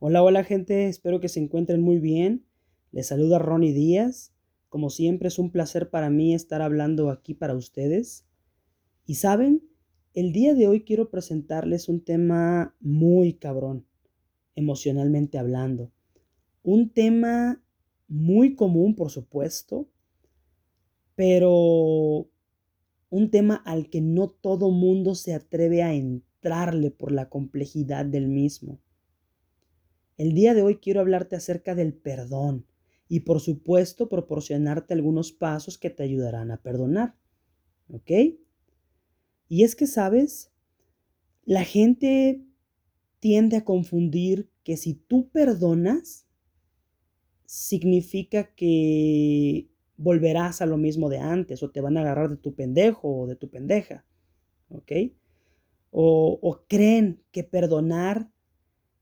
Hola, hola gente, espero que se encuentren muy bien. Les saluda Ronnie Díaz. Como siempre es un placer para mí estar hablando aquí para ustedes. Y saben, el día de hoy quiero presentarles un tema muy cabrón, emocionalmente hablando. Un tema muy común, por supuesto, pero un tema al que no todo mundo se atreve a entrarle por la complejidad del mismo. El día de hoy quiero hablarte acerca del perdón y por supuesto proporcionarte algunos pasos que te ayudarán a perdonar. ¿Ok? Y es que, ¿sabes? La gente tiende a confundir que si tú perdonas, significa que volverás a lo mismo de antes o te van a agarrar de tu pendejo o de tu pendeja. ¿Ok? O, o creen que perdonar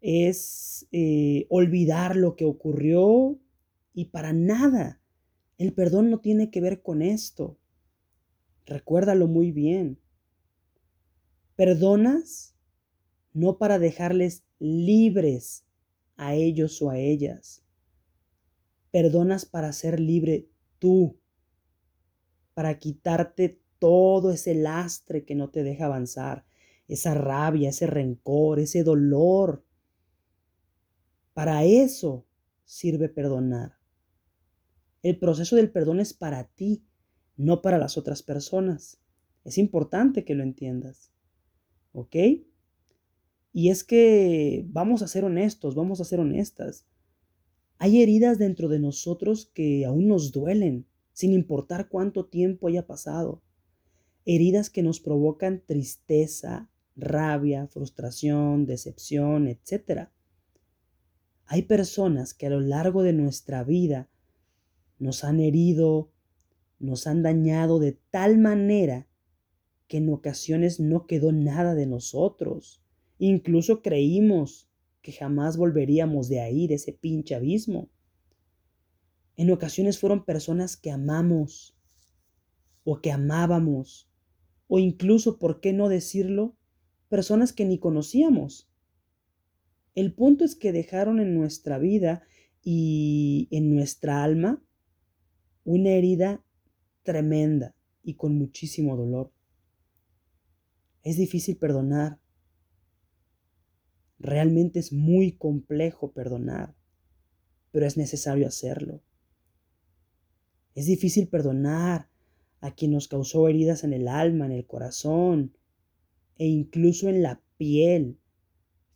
es eh, olvidar lo que ocurrió y para nada. El perdón no tiene que ver con esto. Recuérdalo muy bien. Perdonas no para dejarles libres a ellos o a ellas. Perdonas para ser libre tú, para quitarte todo ese lastre que no te deja avanzar, esa rabia, ese rencor, ese dolor para eso sirve perdonar. El proceso del perdón es para ti, no para las otras personas. Es importante que lo entiendas. ¿Ok? Y es que vamos a ser honestos, vamos a ser honestas. Hay heridas dentro de nosotros que aún nos duelen, sin importar cuánto tiempo haya pasado. Heridas que nos provocan tristeza, rabia, frustración, decepción, etc. Hay personas que a lo largo de nuestra vida nos han herido, nos han dañado de tal manera que en ocasiones no quedó nada de nosotros. Incluso creímos que jamás volveríamos de ahí, ese pinche abismo. En ocasiones fueron personas que amamos o que amábamos, o incluso, ¿por qué no decirlo? Personas que ni conocíamos. El punto es que dejaron en nuestra vida y en nuestra alma una herida tremenda y con muchísimo dolor. Es difícil perdonar. Realmente es muy complejo perdonar, pero es necesario hacerlo. Es difícil perdonar a quien nos causó heridas en el alma, en el corazón e incluso en la piel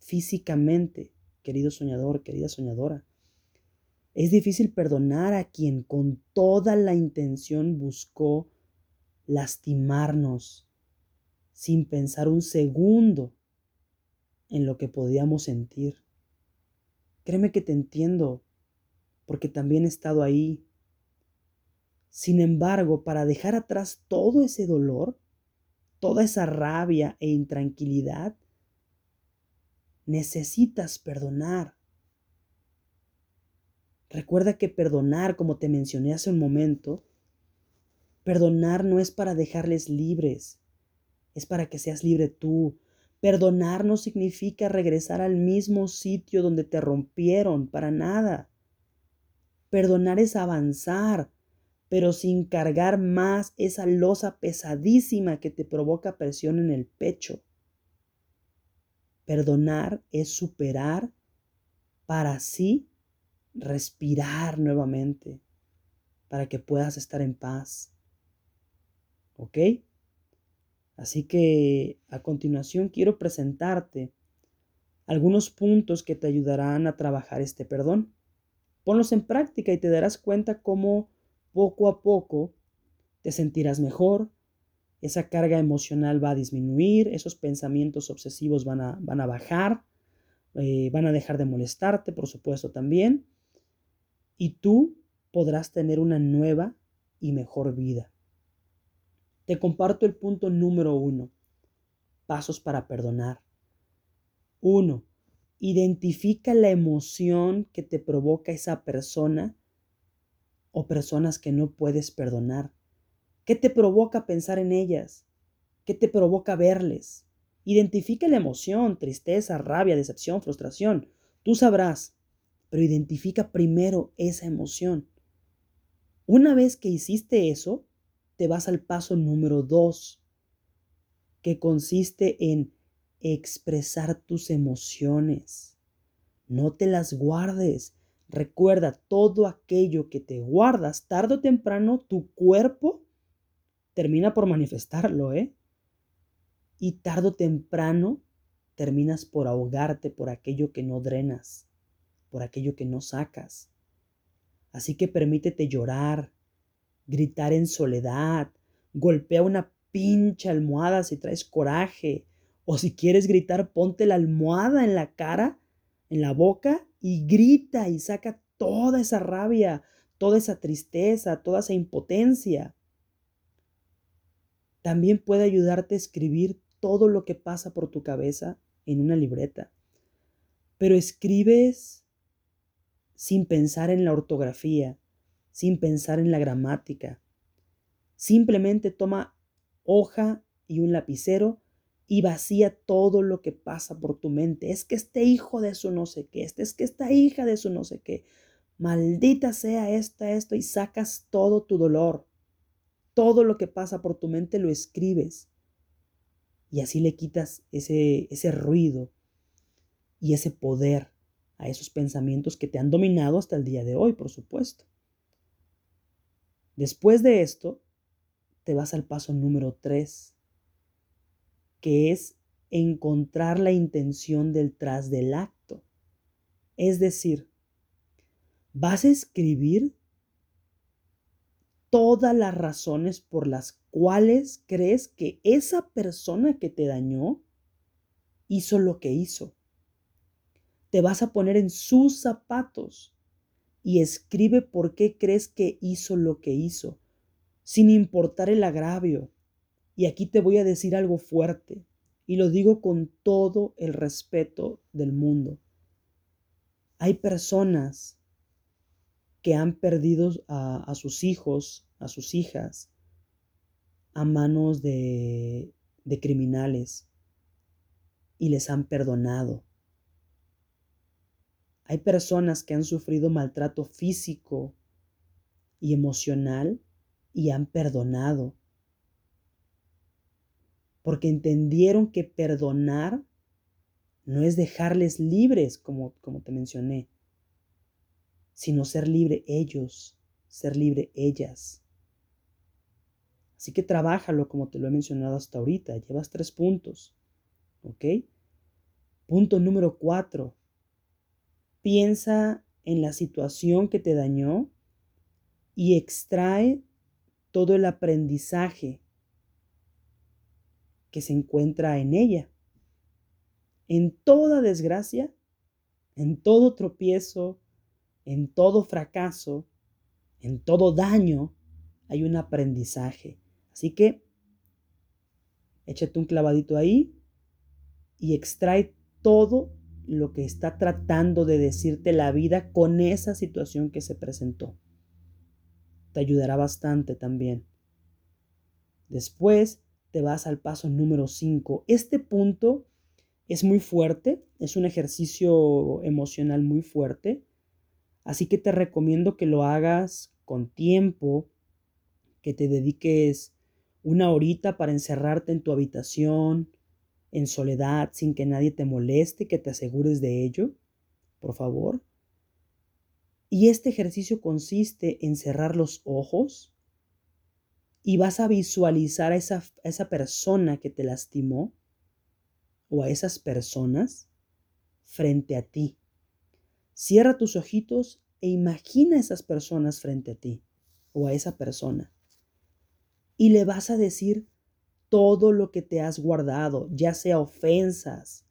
físicamente, querido soñador, querida soñadora. Es difícil perdonar a quien con toda la intención buscó lastimarnos sin pensar un segundo en lo que podíamos sentir. Créeme que te entiendo, porque también he estado ahí. Sin embargo, para dejar atrás todo ese dolor, toda esa rabia e intranquilidad, necesitas perdonar. Recuerda que perdonar, como te mencioné hace un momento, perdonar no es para dejarles libres, es para que seas libre tú. Perdonar no significa regresar al mismo sitio donde te rompieron, para nada. Perdonar es avanzar, pero sin cargar más esa losa pesadísima que te provoca presión en el pecho. Perdonar es superar para así respirar nuevamente, para que puedas estar en paz. ¿Ok? Así que a continuación quiero presentarte algunos puntos que te ayudarán a trabajar este perdón. Ponlos en práctica y te darás cuenta cómo poco a poco te sentirás mejor, esa carga emocional va a disminuir, esos pensamientos obsesivos van a, van a bajar, eh, van a dejar de molestarte, por supuesto, también, y tú podrás tener una nueva y mejor vida. Te comparto el punto número uno, pasos para perdonar. Uno, identifica la emoción que te provoca esa persona o personas que no puedes perdonar. ¿Qué te provoca pensar en ellas? ¿Qué te provoca verles? Identifica la emoción, tristeza, rabia, decepción, frustración. Tú sabrás, pero identifica primero esa emoción. Una vez que hiciste eso, te vas al paso número dos, que consiste en expresar tus emociones. No te las guardes. Recuerda, todo aquello que te guardas, tarde o temprano, tu cuerpo termina por manifestarlo, ¿eh? Y tarde o temprano terminas por ahogarte por aquello que no drenas, por aquello que no sacas. Así que permítete llorar, gritar en soledad, golpea una pincha almohada si traes coraje, o si quieres gritar, ponte la almohada en la cara, en la boca, y grita y saca toda esa rabia, toda esa tristeza, toda esa impotencia. También puede ayudarte a escribir todo lo que pasa por tu cabeza en una libreta. Pero escribes sin pensar en la ortografía, sin pensar en la gramática. Simplemente toma hoja y un lapicero y vacía todo lo que pasa por tu mente. Es que este hijo de su no sé qué, este es que esta hija de su no sé qué. Maldita sea esta, esto, y sacas todo tu dolor. Todo lo que pasa por tu mente lo escribes. Y así le quitas ese, ese ruido y ese poder a esos pensamientos que te han dominado hasta el día de hoy, por supuesto. Después de esto, te vas al paso número 3, que es encontrar la intención detrás del acto. Es decir, vas a escribir todas las razones por las cuales crees que esa persona que te dañó hizo lo que hizo. Te vas a poner en sus zapatos y escribe por qué crees que hizo lo que hizo, sin importar el agravio. Y aquí te voy a decir algo fuerte, y lo digo con todo el respeto del mundo. Hay personas que han perdido a, sus hijos, a sus hijas, a manos de, de criminales y les han perdonado. Hay personas que han sufrido maltrato físico y emocional y han perdonado. Porque entendieron que perdonar no es dejarles libres, como, como te mencioné, sino ser libre ellos, ser libre ellas. Así que trabájalo como te lo he mencionado hasta ahorita. Llevas tres puntos. ¿Ok? Punto número cuatro. Piensa en la situación que te dañó y extrae todo el aprendizaje que se encuentra en ella. En toda desgracia, en todo tropiezo, en todo fracaso, en todo daño, hay un aprendizaje. Así que échate un clavadito ahí y extrae todo lo que está tratando de decirte la vida con esa situación que se presentó. Te ayudará bastante también. Después te vas al paso número 5. Este punto es muy fuerte, es un ejercicio emocional muy fuerte Así que te recomiendo que lo hagas con tiempo, que te dediques una horita para encerrarte en tu habitación, en soledad, sin que nadie te moleste, que te asegures de ello, por favor. Y este ejercicio consiste en cerrar los ojos y vas a visualizar a esa, a esa persona que te lastimó o a esas personas frente a ti. Cierra tus ojitos e imagina a esas personas frente a ti o a esa persona. Y le vas a decir todo lo que te has guardado, ya sea ofensas,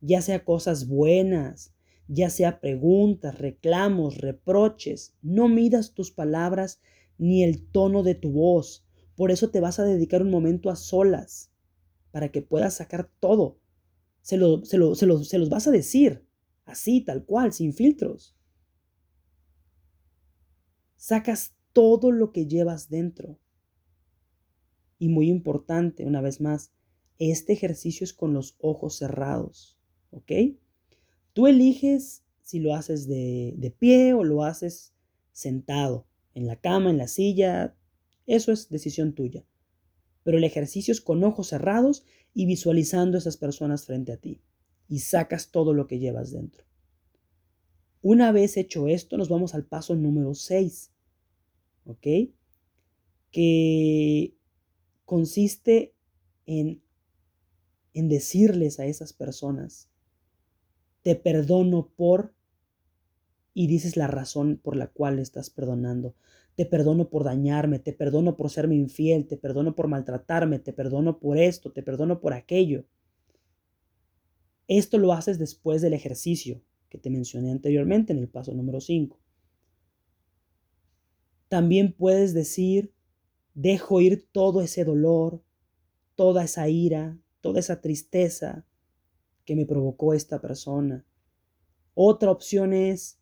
ya sea cosas buenas, ya sea preguntas, reclamos, reproches. No midas tus palabras ni el tono de tu voz. Por eso te vas a dedicar un momento a solas, para que puedas sacar todo. Se, lo, se, lo, se, se los vas a decir así, tal cual, sin filtros. Sacas todo lo que llevas dentro. Y muy importante, una vez más, este ejercicio es con los ojos cerrados, ¿ok? Tú eliges si lo haces de, de pie o lo haces sentado, en la cama, en la silla, eso es decisión tuya. Pero el ejercicio es con ojos cerrados y visualizando a esas personas frente a ti. Y sacas todo lo que llevas dentro. Una vez hecho esto, nos vamos al paso número 6. ¿Ok? Que consiste en, en decirles a esas personas, te perdono por, y dices la razón por la cual estás perdonando. Te perdono por dañarme, te perdono por serme infiel, te perdono por maltratarme, te perdono por esto, te perdono por aquello. Esto lo haces después del ejercicio que te mencioné anteriormente en el paso número 5. También puedes decir, dejo ir todo ese dolor, toda esa ira, toda esa tristeza que me provocó esta persona. Otra opción es,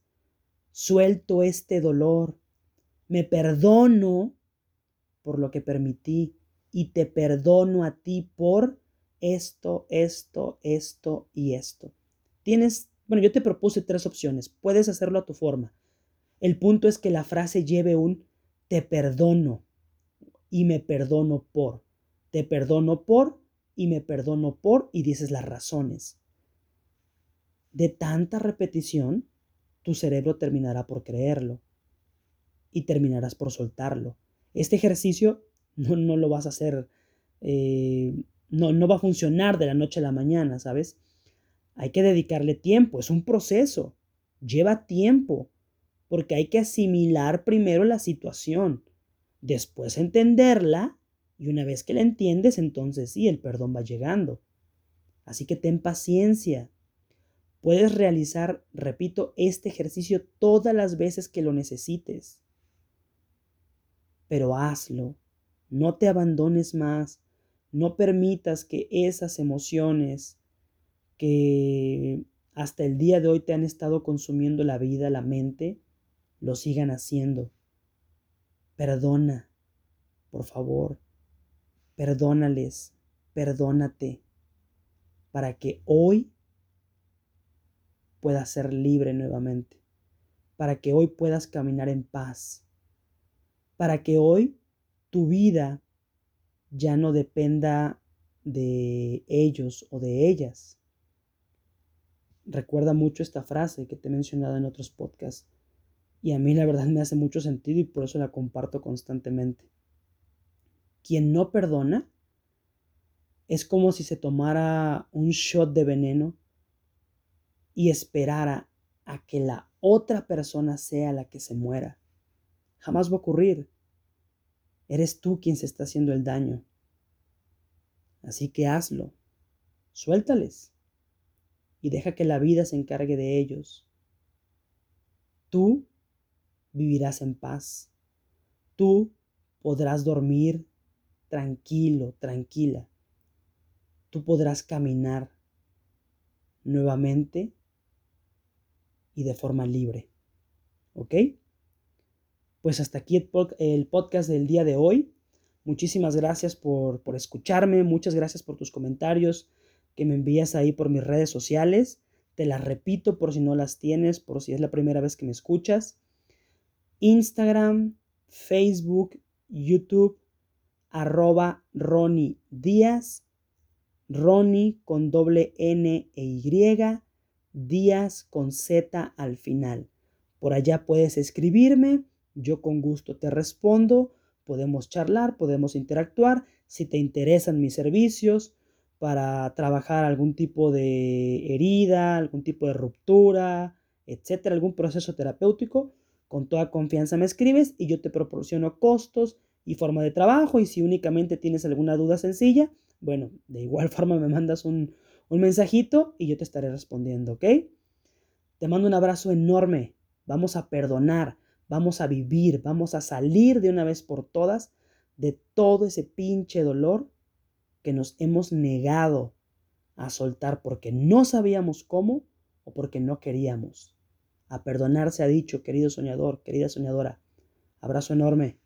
suelto este dolor, me perdono por lo que permití y te perdono a ti por esto, esto, esto y esto. Tienes, bueno, yo te propuse tres opciones, puedes hacerlo a tu forma. El punto es que la frase lleve un te perdono y me perdono por. Te perdono por y me perdono por y dices las razones. De tanta repetición, tu cerebro terminará por creerlo y terminarás por soltarlo. Este ejercicio no, no lo vas a hacer, eh, no, no va a funcionar de la noche a la mañana, ¿sabes? Hay que dedicarle tiempo, es un proceso, lleva tiempo, porque hay que asimilar primero la situación, después entenderla, y una vez que la entiendes, entonces sí, el perdón va llegando. Así que ten paciencia. Puedes realizar, repito, este ejercicio todas las veces que lo necesites pero hazlo. No te abandones más. No permitas que esas emociones que hasta el día de hoy te han estado consumiendo la vida, la mente, lo sigan haciendo. Perdona, por favor. Perdónales, perdónate, para que hoy puedas ser libre nuevamente, para que hoy puedas caminar en paz para que hoy tu vida ya no dependa de ellos o de ellas. Recuerda mucho esta frase que te he mencionado en otros podcasts y a mí la verdad me hace mucho sentido y por eso la comparto constantemente. Quien no perdona es como si se tomara un shot de veneno y esperara a que la otra persona sea la que se muera. Jamás va a ocurrir. Eres tú quien se está haciendo el daño. Así que hazlo. Suéltales. Y deja que la vida se encargue de ellos. Tú vivirás en paz. Tú podrás dormir tranquilo, tranquila. Tú podrás caminar nuevamente y de forma libre. ¿Ok? Pues hasta aquí el, podcast del día de hoy. Muchísimas gracias por, por escucharme, muchas gracias por tus comentarios que me envías ahí por mis redes sociales. Te las repito por si no las tienes, por si es la primera vez que me escuchas. Instagram, Facebook, YouTube, arroba Ronnie Díaz, Ronnie con doble N e Y, Díaz con Z al final. Por allá puedes escribirme yo con gusto te respondo, podemos charlar, podemos interactuar. Si te interesan mis servicios para trabajar algún tipo de herida, algún tipo de ruptura, etcétera, algún proceso terapéutico, con toda confianza me escribes y yo te proporciono costos y forma de trabajo. Y si únicamente tienes alguna duda sencilla, bueno, de igual forma me mandas un, un mensajito y yo te estaré respondiendo, ¿ok? Te mando un abrazo enorme. Vamos a perdonar Vamos a vivir, vamos a salir de una vez por todas de todo ese pinche dolor que nos hemos negado a soltar porque no sabíamos cómo o porque no queríamos. A perdonar se ha dicho, querido soñador, querida soñadora. Abrazo enorme.